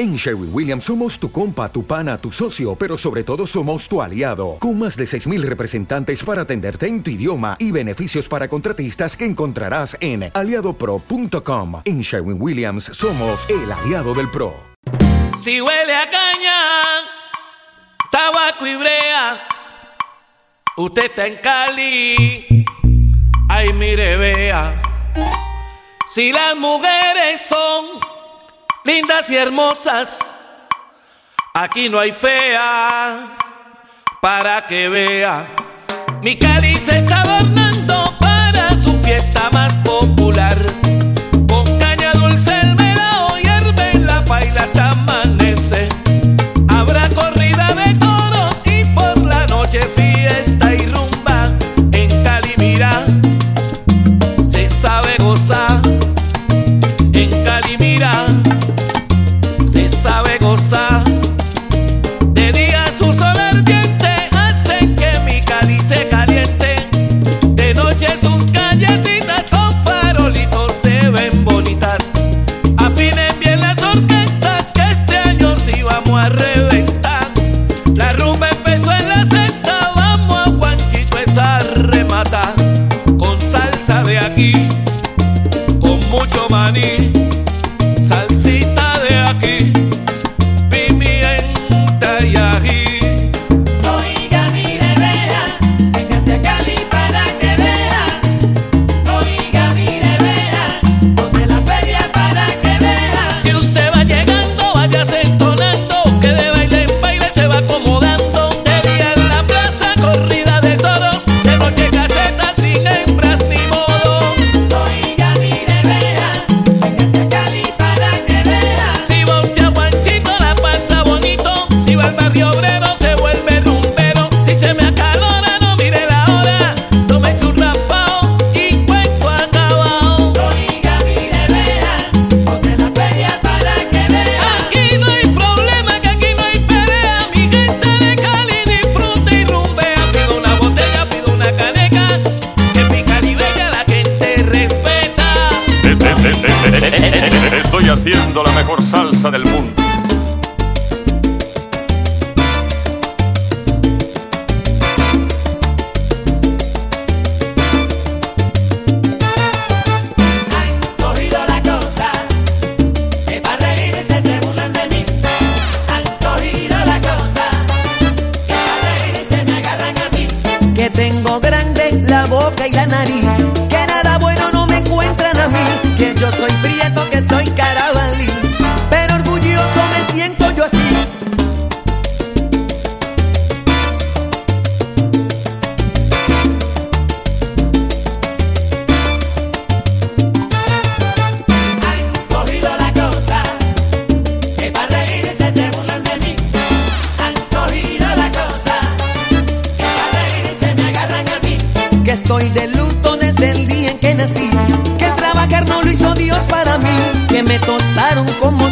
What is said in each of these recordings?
En Sherwin Williams somos tu compa, tu pana, tu socio, pero sobre todo somos tu aliado, con más de 6.000 representantes para atenderte en tu idioma y beneficios para contratistas que encontrarás en aliadopro.com. En Sherwin Williams somos el aliado del PRO. Si huele a caña, tabaco y brea, usted está en Cali, ay mire vea, si las mujeres son lindas y hermosas. Aquí no hay fea para que vea. Mi cáliz está adornando para su fiesta más dançar como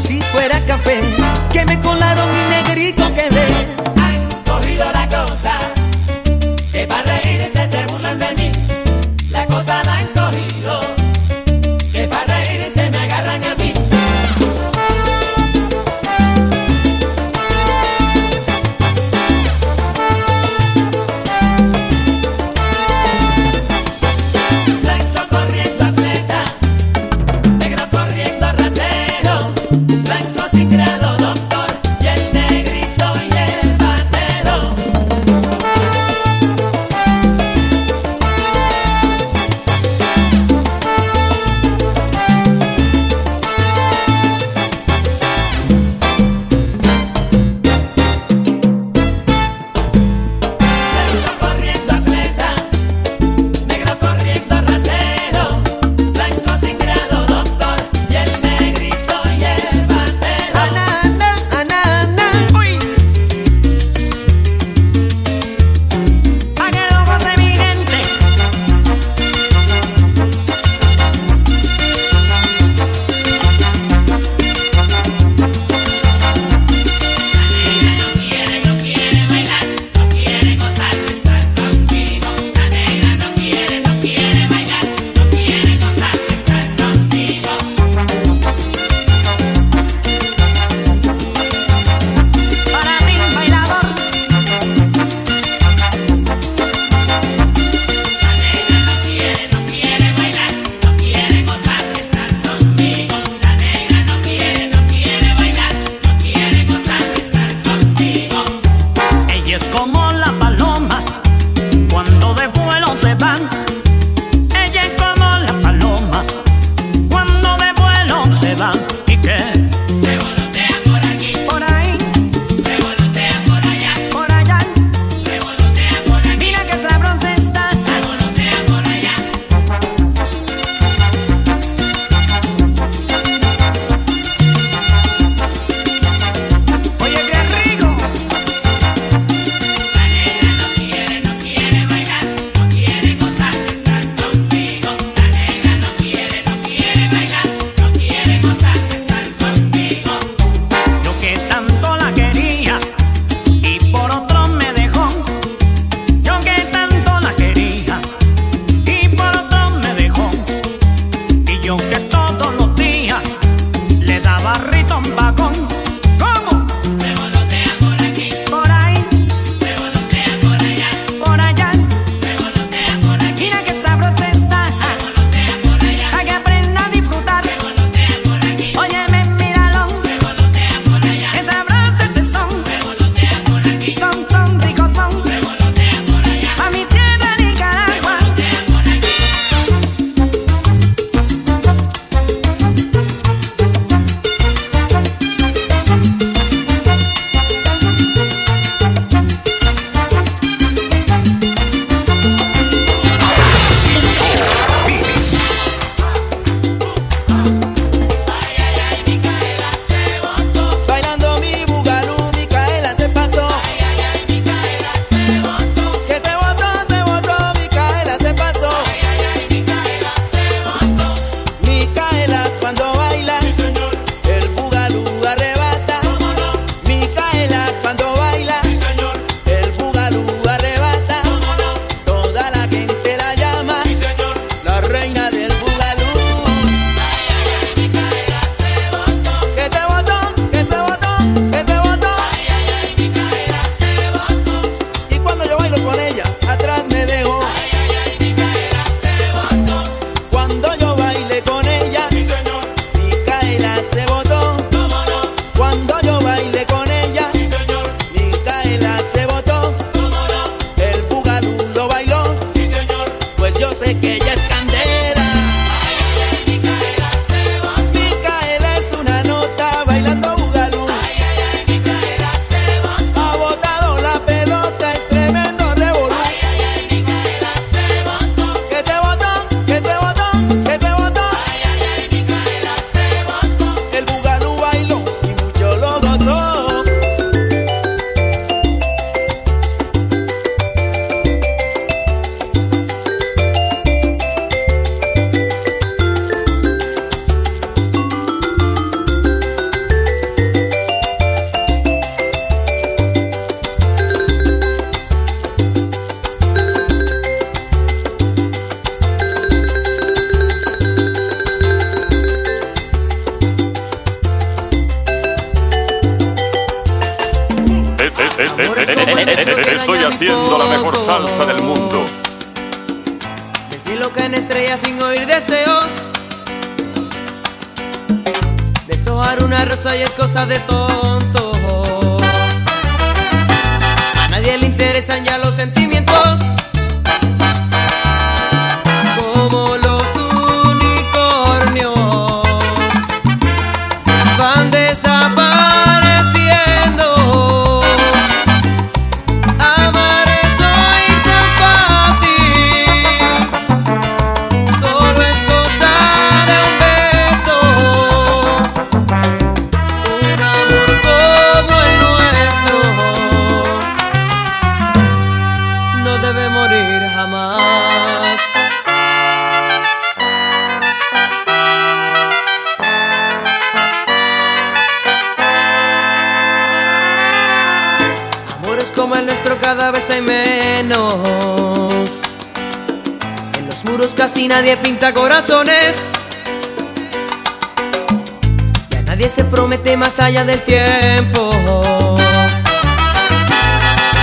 allá del tiempo.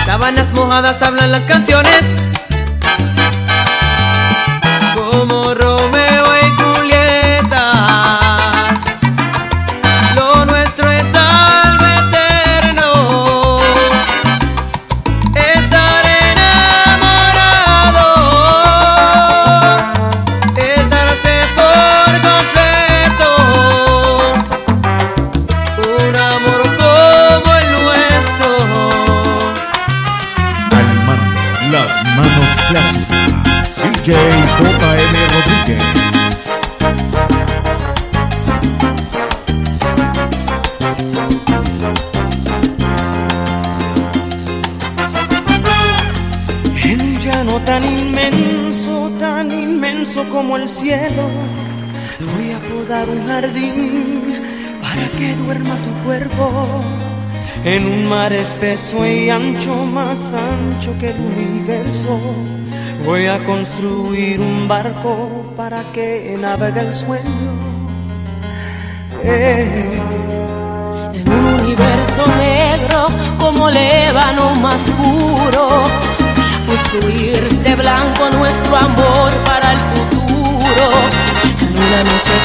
Sábanas mojadas hablan las canciones. jardín para que duerma tu cuerpo en un mar espeso y ancho, más ancho que el universo. Voy a construir un barco para que navegue el sueño. Eh. En un universo negro como lébano más puro, voy a construir de blanco nuestro amor para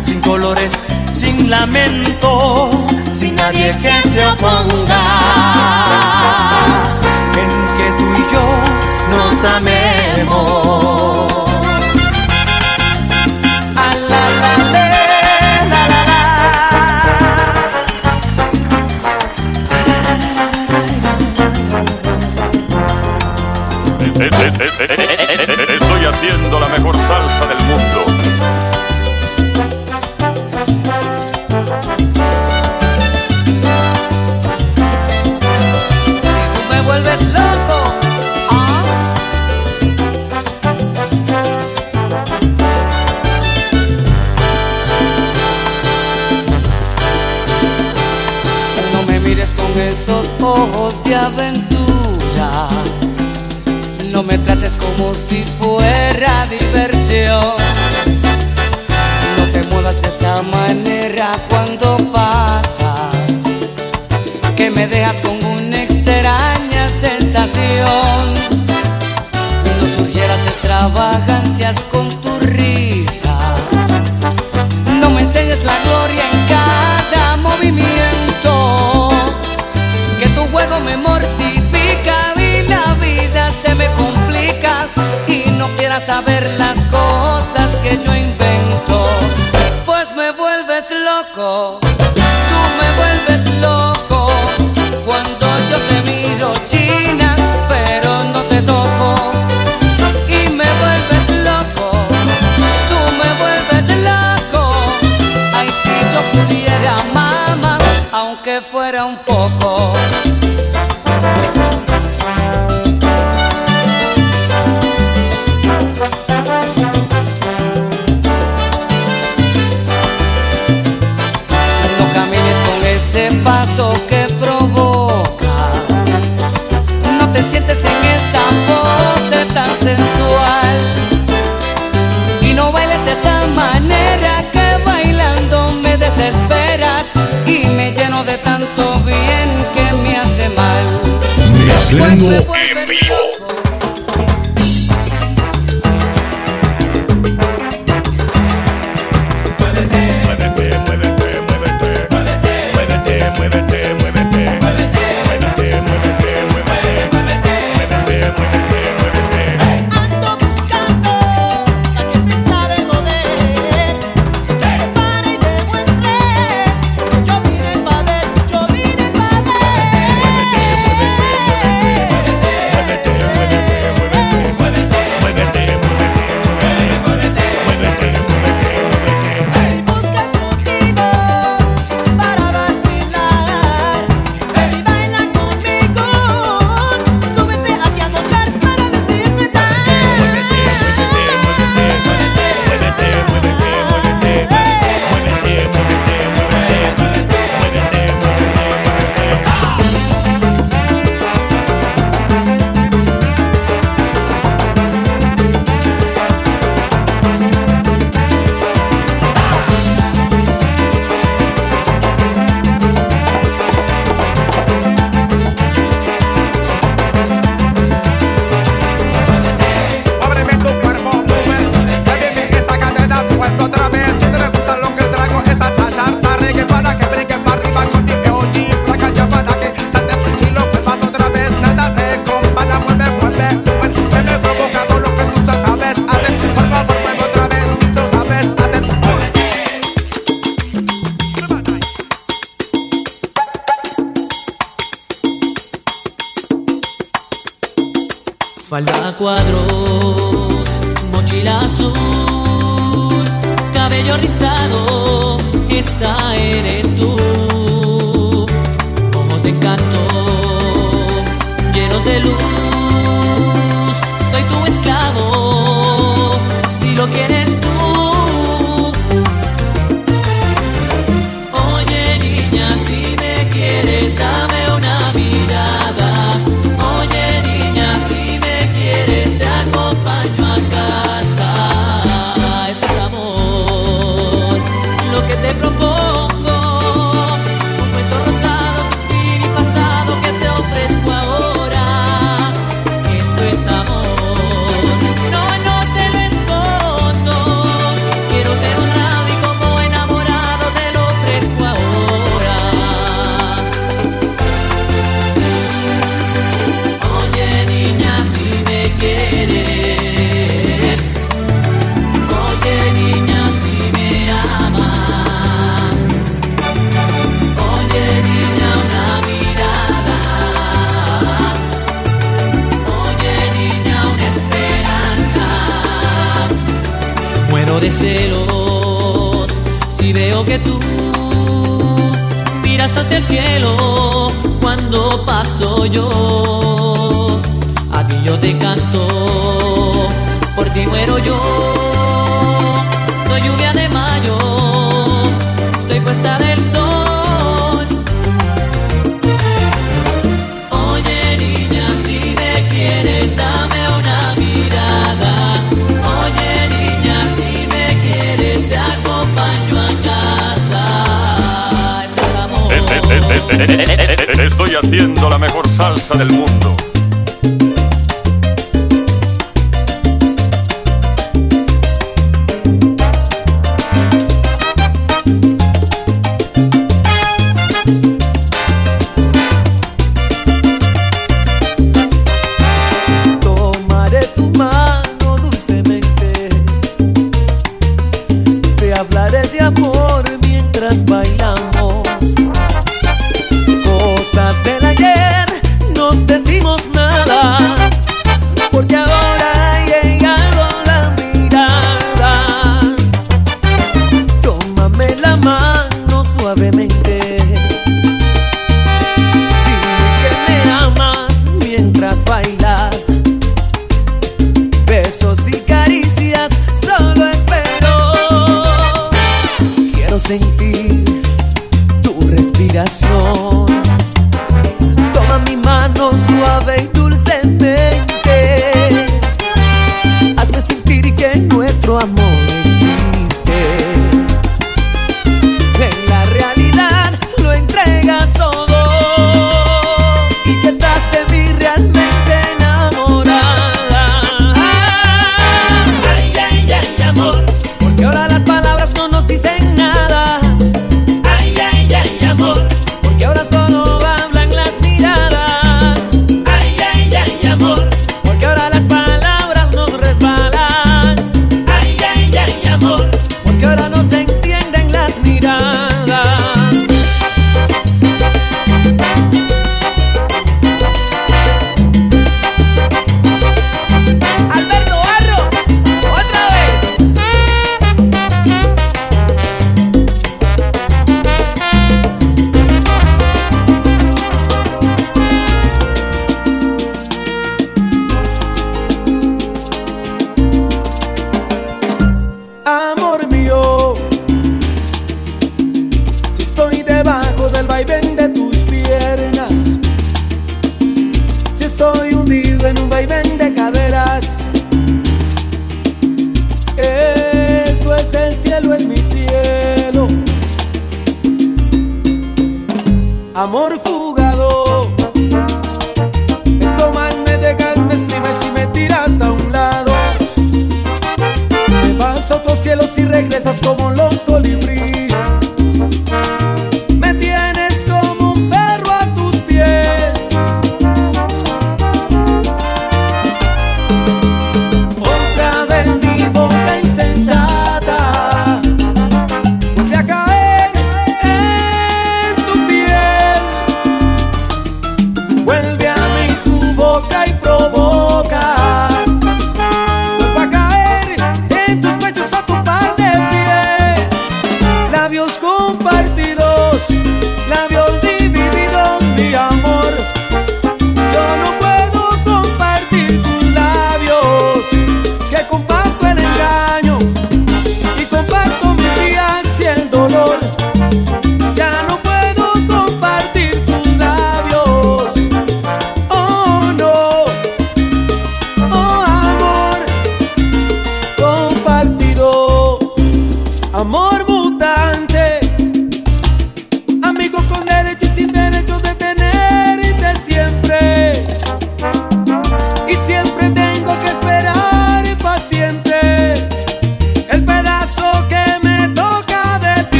sin colores, sin lamento, sin nadie que se oponga. En que tú y yo nos amemos. Estoy haciendo la mejor salsa del mundo. de aventura. No me trates como si fuera diversión. No te muevas de esa manera. saber 人多 falda cuadros, mochila azul, cabello rizado, esa eres tú. Ojos de canto, llenos de luz, soy tu esclavo. de celos si veo que tú miras hacia el cielo cuando paso yo. A ti yo te canto, por ti muero yo. Estoy haciendo la mejor salsa del mundo.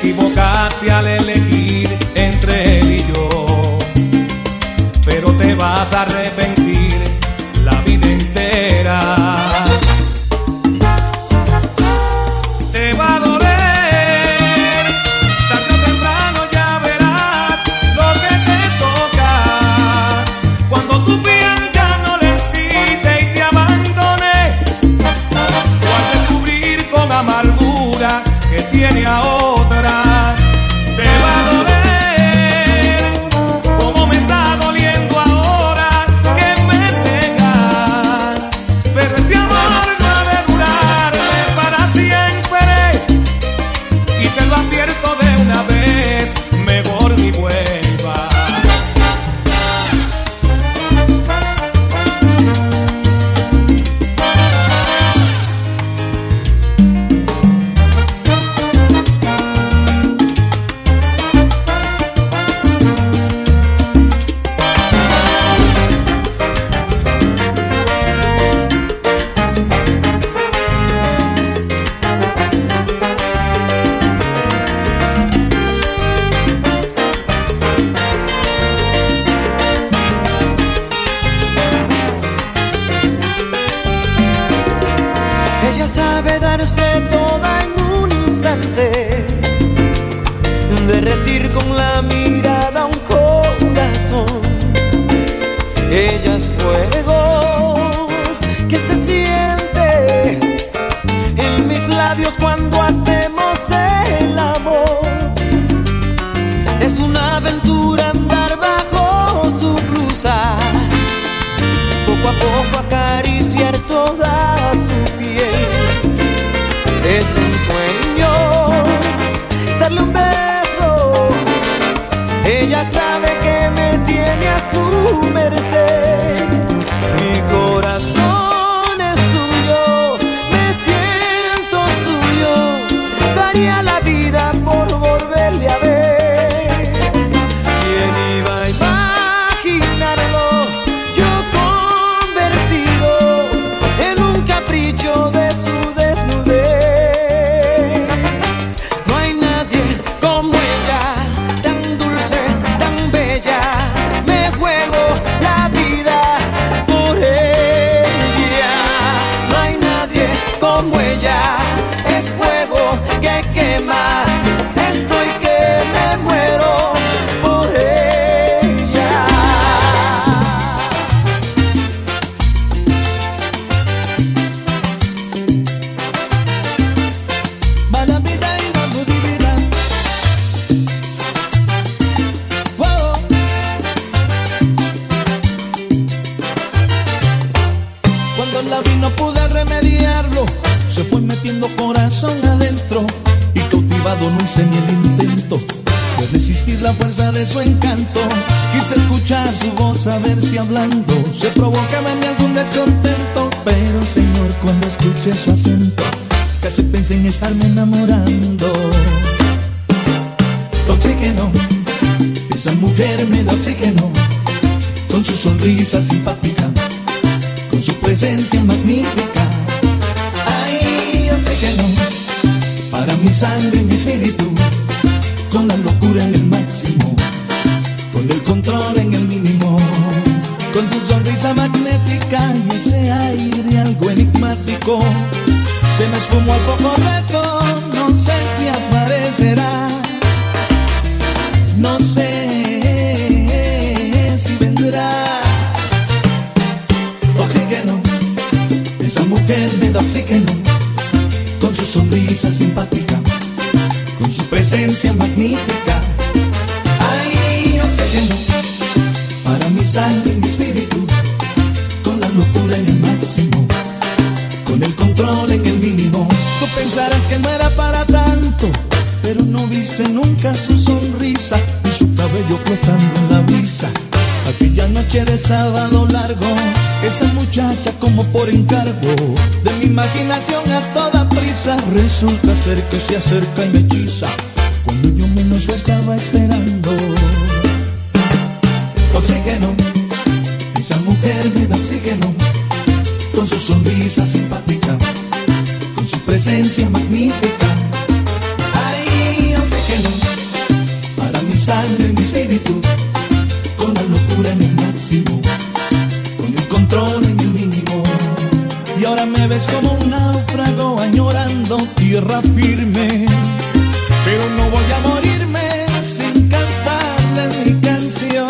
equivocaste al elegir entre él y yo, pero te vas a arrepentir. Ella es fuego que se siente en mis labios cuando hacemos el amor. Es una aventura andar bajo su blusa, poco a poco acariciar toda su piel. Es un sueño darle un beso. Ella sabe que me tiene a su merced. Sonrisa simpática, con su presencia magnífica. Ay, oxígeno, para mi sangre y mi espíritu, con la locura en el máximo, con el control en el mínimo, con su sonrisa magnética y ese aire algo enigmático. Se me esfumó al poco rato, no sé si aparecerá. No sé mujer me da oxígeno. Con su sonrisa simpática, con su presencia magnífica. Ay, oxígeno, para mi sangre y mi espíritu, con la locura en el máximo con el control en el mínimo. Tú pensarás que no era para tanto, pero no viste nunca su sonrisa y su cabello flotando en la brisa. Aquella noche de sábado largo, esa muchacha como por encargo de mi imaginación a toda prisa resulta ser que se acerca y me hechiza cuando yo menos lo estaba esperando. Oxígeno, esa mujer me da oxígeno con su sonrisa simpática, con su presencia magnífica. Ay, oxígeno, para mi sangre y mi espíritu, en el máximo, con el control en el mínimo. Y ahora me ves como un náufrago añorando tierra firme. Pero no voy a morirme sin cantarle mi canción.